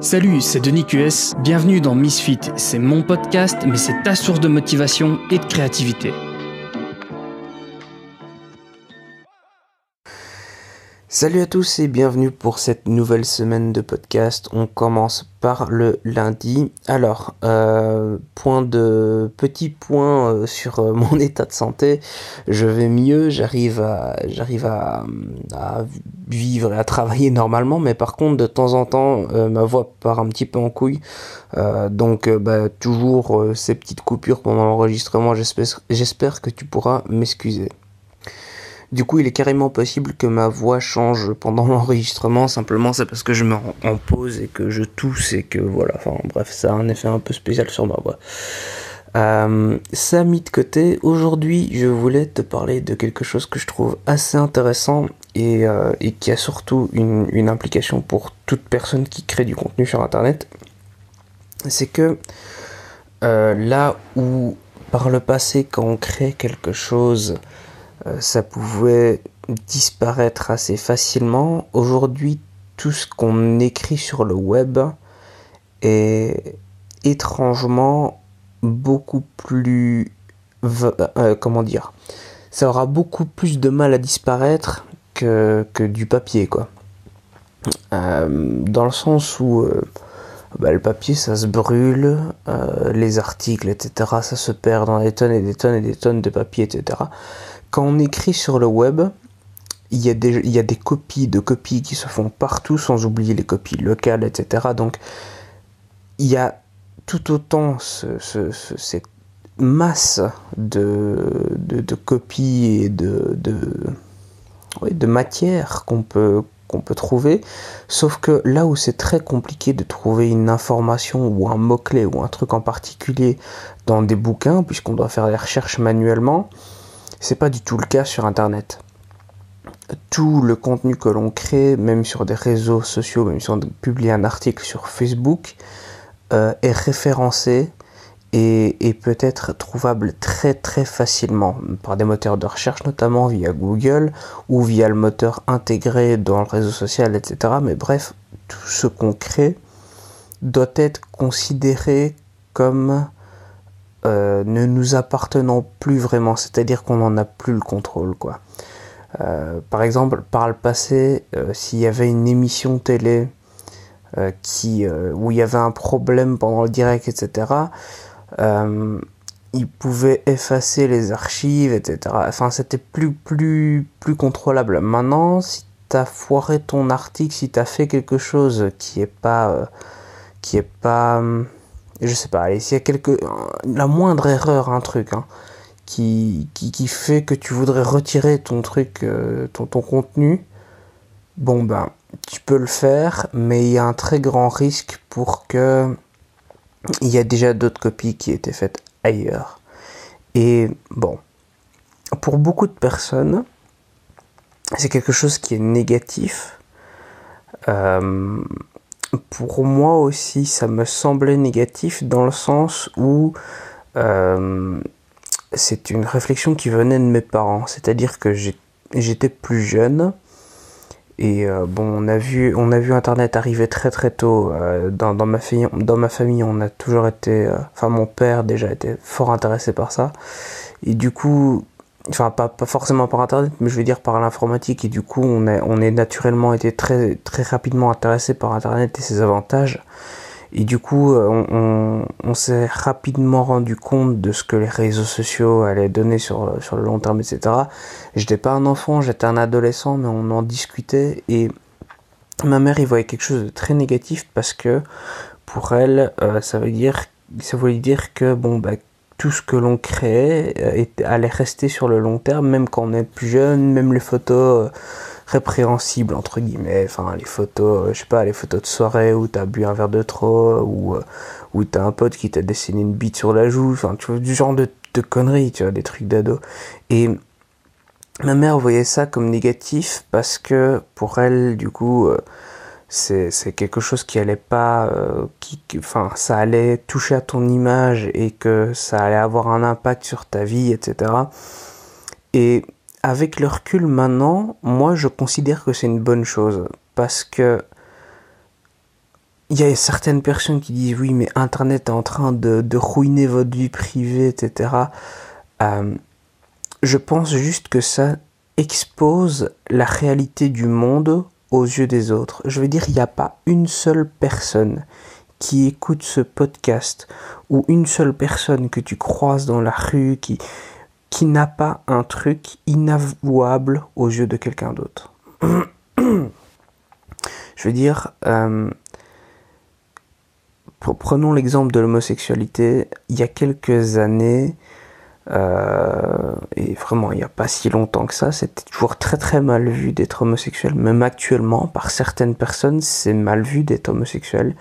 Salut, c'est Denis QS, bienvenue dans Misfit, c'est mon podcast mais c'est ta source de motivation et de créativité. Salut à tous et bienvenue pour cette nouvelle semaine de podcast. On commence par le lundi. Alors, euh, point de petit point euh, sur euh, mon état de santé. Je vais mieux, j'arrive à j'arrive à, vivre et à travailler normalement, mais par contre de temps en temps ma voix part un petit peu en couille. donc bah, toujours ces petites coupures pendant l'enregistrement. J'espère que tu pourras m'excuser. Du coup, il est carrément possible que ma voix change pendant l'enregistrement. Simplement, c'est parce que je me rends en pause et que je tousse et que voilà. Enfin, bref, ça a un effet un peu spécial sur ma voix. Euh, ça mis de côté, aujourd'hui je voulais te parler de quelque chose que je trouve assez intéressant et, euh, qui a surtout une, implication pour toute personne qui crée du contenu sur internet. C'est que euh, là où par le passé quand on crée quelque chose euh, ça pouvait disparaître assez facilement. Aujourd'hui, tout ce qu'on écrit sur le web est étrangement beaucoup plus... Euh, comment dire Ça aura beaucoup plus de mal à disparaître que, que du papier, quoi. Euh, dans le sens où bah, le papier ça se brûle, les articles, etc., ça se perd dans des tonnes et des tonnes et des tonnes de papier, etc quand on écrit sur le web, il y, a des, copies de copies qui se font partout, sans oublier les copies locales, etc. Donc, il y a tout autant cette masse de, copies et de, de, de matière qu'on peut trouver. Sauf que là où c'est très compliqué de trouver une information ou un mot-clé ou un truc en particulier dans des bouquins, puisqu'on doit faire des recherches manuellement, c'est pas du tout le cas sur Internet. Tout le contenu que l'on crée, même sur des réseaux sociaux, même si on publie un article sur Facebook, euh, est référencé et, peut être trouvable très très facilement par des moteurs de recherche, notamment via Google ou via le moteur intégré dans le réseau social, etc. Mais bref, tout ce qu'on crée doit être considéré comme euh, ne nous appartenant plus vraiment, c'est-à-dire qu'on n'en a plus le contrôle, quoi. Euh, par exemple, par le passé, euh, s'il y avait une émission télé qui, où il y avait un problème pendant le direct, etc., il pouvait effacer les archives, etc. Enfin, c'était plus, plus, plus contrôlable. Maintenant, si tu as foiré ton article, si tu as fait quelque chose qui est pas, qui est pas, je sais pas, allez, s'il y a quelque, la moindre erreur, un truc, hein, qui, qui, fait que tu voudrais retirer ton truc, euh, ton, ton contenu, bon ben, tu peux le faire, mais il y a un très grand risque pour que il y a déjà d'autres copies qui étaient faites ailleurs. Et bon, pour beaucoup de personnes, c'est quelque chose qui est négatif. Euh, pour moi aussi, ça me semblait négatif dans le sens où euh, c'est une réflexion qui venait de mes parents. C'est-à-dire que j'étais plus jeune et euh, bon, on a vu, on a vu Internet arriver très très tôt euh, dans, dans, ma famille. Dans ma famille, on a toujours été, enfin mon père déjà était fort intéressé par ça. Et du coup, enfin pas, pas, forcément par internet mais je veux dire par l'informatique. Et du coup on est on est naturellement été très très rapidement intéressé par internet et ses avantages. Et du coup euh, on, on, s'est rapidement rendu compte de ce que les réseaux sociaux allaient donner sur sur le long terme etc j'étais pas un enfant j'étais un adolescent mais on en discutait. Et ma mère y voyait quelque chose de très négatif parce que pour elle euh, ça veut dire ça voulait dire que bon bah tout ce que l'on crée euh, allait rester sur le long terme, même quand on est plus jeune, même les photos euh, répréhensibles entre guillemets, enfin les photos, euh, je sais pas, les photos de soirée où t'as bu un verre de trop, ou où t'as un pote qui t'a dessiné une bite sur la joue, enfin tu vois du genre de, de conneries, tu vois, des trucs d'ado. Et ma mère voyait ça comme négatif parce que pour elle, du coup, c'est quelque chose qui allait pas euh, qui enfin ça allait toucher à ton image et que ça allait avoir un impact sur ta vie etc et avec le recul maintenant moi je considère que c'est une bonne chose parce que il y a certaines personnes qui disent oui, mais Internet est en train de, de ruiner votre vie privée, etc. Euh, je pense juste que ça expose la réalité du monde aux yeux des autres. Je veux dire, il n'y a pas une seule personne qui écoute ce podcast ou une seule personne que tu croises dans la rue qui, qui n'a pas un truc inavouable aux yeux de quelqu'un d'autre. Je veux dire, euh, prenons l'exemple de l'homosexualité. Il y a quelques années, euh, et vraiment il n'y a pas si longtemps que ça, c'était toujours très très mal vu d'être homosexuel. Même actuellement, par certaines personnes, c'est mal vu d'être homosexuel.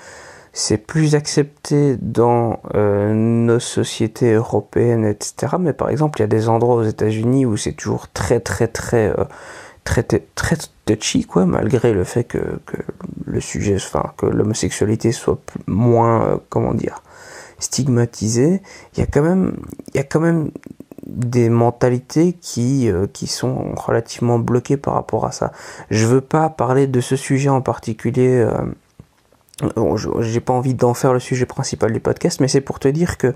C'est plus accepté dans euh, nos sociétés européennes, etc. Mais par exemple, il y a des endroits aux États-Unis où c'est toujours très très très très très touchy quoi malgré le fait que, que le sujet enfin que l'homosexualité soit moins euh, comment dire stigmatisée il y a quand même il y a quand même des mentalités qui euh, qui sont relativement bloquées par rapport à ça. Je veux pas parler de ce sujet en particulier euh, j'ai pas envie d'en faire le sujet principal du podcast mais c'est pour te dire que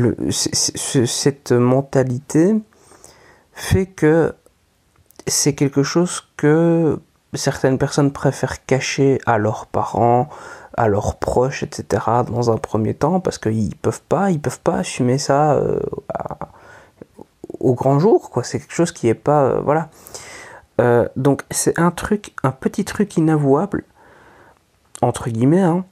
cette mentalité fait que c'est quelque chose que certaines personnes préfèrent cacher à leurs parents, à leurs proches, etc. dans un premier temps parce qu'ils peuvent pas, ils peuvent pas assumer ça euh, au grand jour, quoi. C'est quelque chose qui est pas, euh, voilà. Euh, donc c'est un truc, un petit truc inavouable entre guillemets, hein,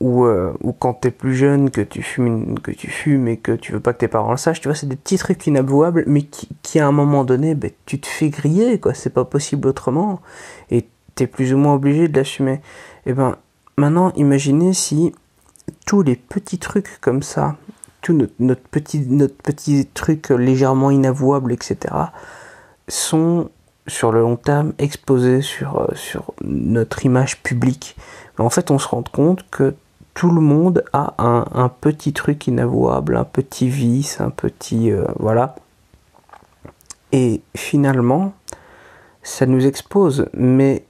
ou, ou quand t'es plus jeune, que tu fumes, que tu fumes et que tu veux pas que tes parents le sachent, tu vois, c'est des petits trucs inavouables, mais qui, qui à un moment donné, ben, tu te fais griller, quoi, c'est pas possible autrement, et t'es plus ou moins obligé de l'assumer. Et eh ben, maintenant, imaginez si tous les petits trucs comme ça, tout notre, petit, notre petit truc légèrement inavouable, etc., sont sur le long terme exposés sur, euh, sur notre image publique en fait, on se rend compte que tout le monde a un, petit truc inavouable, un petit vice, un petit... Euh, voilà. Et finalement, ça nous expose. Mais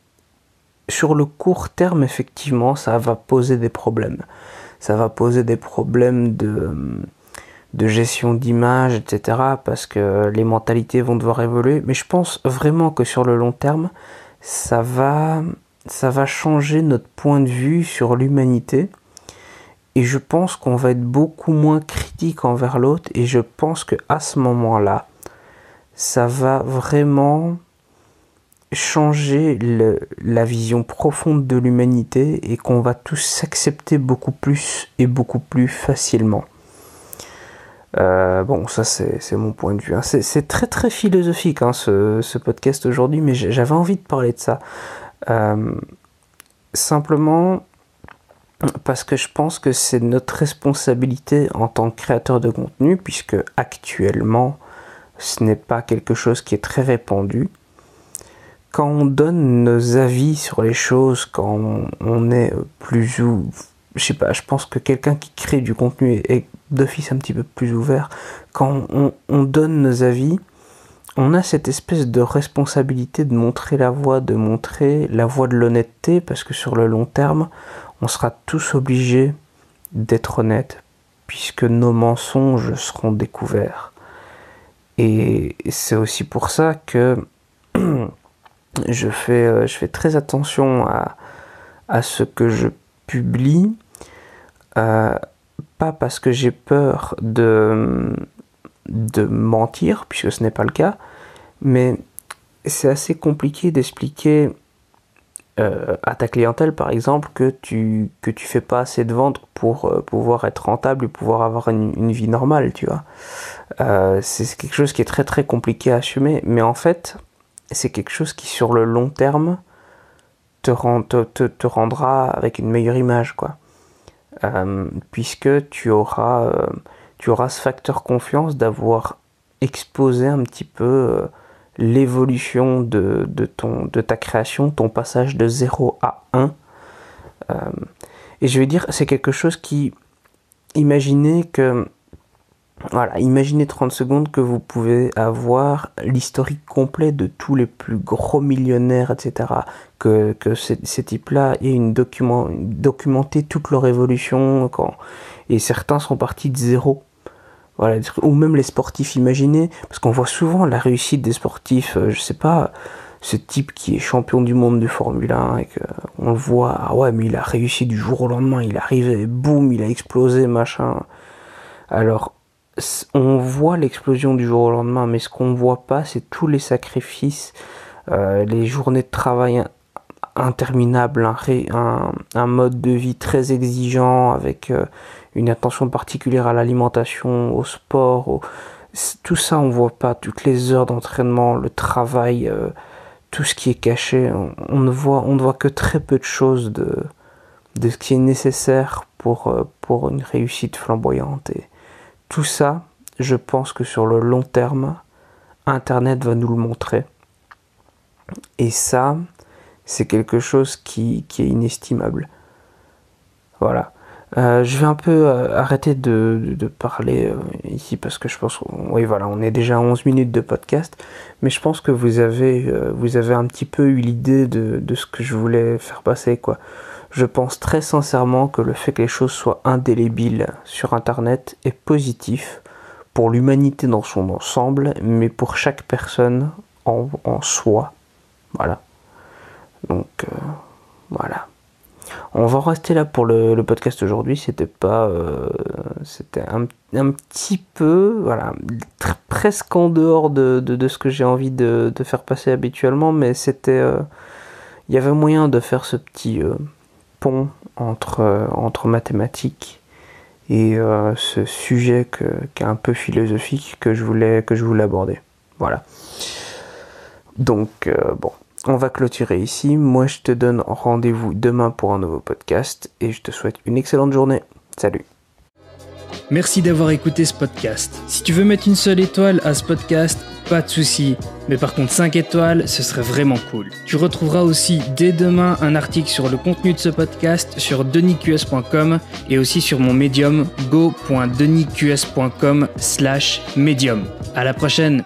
sur le court terme, effectivement, ça va poser des problèmes. Ça va poser des problèmes de, de gestion d'image, etc. Parce que les mentalités vont devoir évoluer. Mais je pense vraiment que sur le long terme, ça va ça va changer notre point de vue sur l'humanité. Et je pense qu'on va être beaucoup moins critique envers l'autre. Et je pense que à ce moment-là, ça va vraiment changer la vision profonde de l'humanité et qu'on va tous s'accepter beaucoup plus et beaucoup plus facilement. Euh, bon, ça c'est mon point de vue. Hein. C'est très très philosophique hein, ce, ce, podcast aujourd'hui, mais j'avais envie de parler de ça. Euh, simplement parce que je pense que c'est notre responsabilité en tant que créateur de contenu, puisque actuellement ce n'est pas quelque chose qui est très répandu. Quand on donne nos avis sur les choses, quand on est plus ou je sais pas, je pense que quelqu'un qui crée du contenu est d'office un petit peu plus ouvert. Quand on, on donne nos avis, on a cette espèce de responsabilité de montrer la voie, de montrer la voie de l'honnêteté, parce que sur le long terme, on sera tous obligés d'être honnêtes, puisque nos mensonges seront découverts. Et c'est aussi pour ça que je fais, euh, je fais très attention à, à ce que je publie, euh, pas parce que j'ai peur de, de mentir, puisque ce n'est pas le cas, mais c'est assez compliqué d'expliquer euh, à ta clientèle, par exemple, que tu que tu fais pas assez de ventes pour pouvoir être rentable et pouvoir avoir une, vie normale, tu vois. C'est quelque chose qui est très très compliqué à assumer, mais en fait, c'est quelque chose qui sur le long terme te, rend, te, te, rendra avec une meilleure image, quoi. puisque tu auras tu auras ce facteur confiance d'avoir exposé un petit peu euh, l'évolution de, ton, de ta création, ton passage de 0 à 1. Euh, et je vais dire, c'est quelque chose qui, imaginez que, voilà, imaginez 30 secondes que vous pouvez avoir l'historique complet de tous les plus gros millionnaires, etc., que, que ces, types-là aient une document, documenté toute leur évolution quand, et certains sont partis de zéro. Voilà, ou même les sportifs imaginés, parce qu'on voit souvent la réussite des sportifs, euh, je sais pas, ce type qui est champion du monde de Formule 1 et qu'on le voit, ah ouais, mais il a réussi du jour au lendemain, il arrive et boum, il a explosé, machin. Alors, on voit l'explosion du jour au lendemain, mais ce qu'on voit pas, c'est tous les sacrifices, euh, les journées de travail interminables, un, mode de vie très exigeant avec euh, une attention particulière à l'alimentation, au sport, tout ça on voit pas, toutes les heures d'entraînement, le travail, euh, tout ce qui est caché, on, ne voit, que très peu de choses de, ce qui est nécessaire pour, une réussite flamboyante tout ça, je pense que sur le long terme, Internet va nous le montrer. Et ça, c'est quelque chose qui, est inestimable. Voilà. Euh, je vais un peu euh, arrêter de, parler euh, ici parce que je pense oui voilà on est déjà à 11 minutes de podcast mais je pense que vous avez un petit peu eu l'idée de, de, ce que je voulais faire passer quoi je pense très sincèrement que le fait que les choses soient indélébiles sur Internet est positif pour l'humanité dans son ensemble, mais pour chaque personne en, soi. Voilà. Donc, euh, voilà. On va rester là pour le, podcast aujourd'hui. C'était pas, euh, c'était un, petit peu, voilà, presque en dehors de, ce que j'ai envie de, faire passer habituellement, mais c'était, euh, il y avait moyen de faire ce petit pont entre, euh, entre mathématiques et euh, ce sujet que, qui est un peu philosophique que je voulais, que je voulais aborder. Voilà. Donc, euh, bon, on va clôturer ici. Moi, je te donne rendez-vous demain pour un nouveau podcast et je te souhaite une excellente journée. Salut. Merci d'avoir écouté ce podcast. Si tu veux mettre une seule étoile à ce podcast, pas de souci. Mais par contre 5 étoiles, ce serait vraiment cool. Tu retrouveras aussi dès demain un article sur le contenu de ce podcast sur denisqs.com et aussi sur mon médium go.denisqs.com slash médium. À la prochaine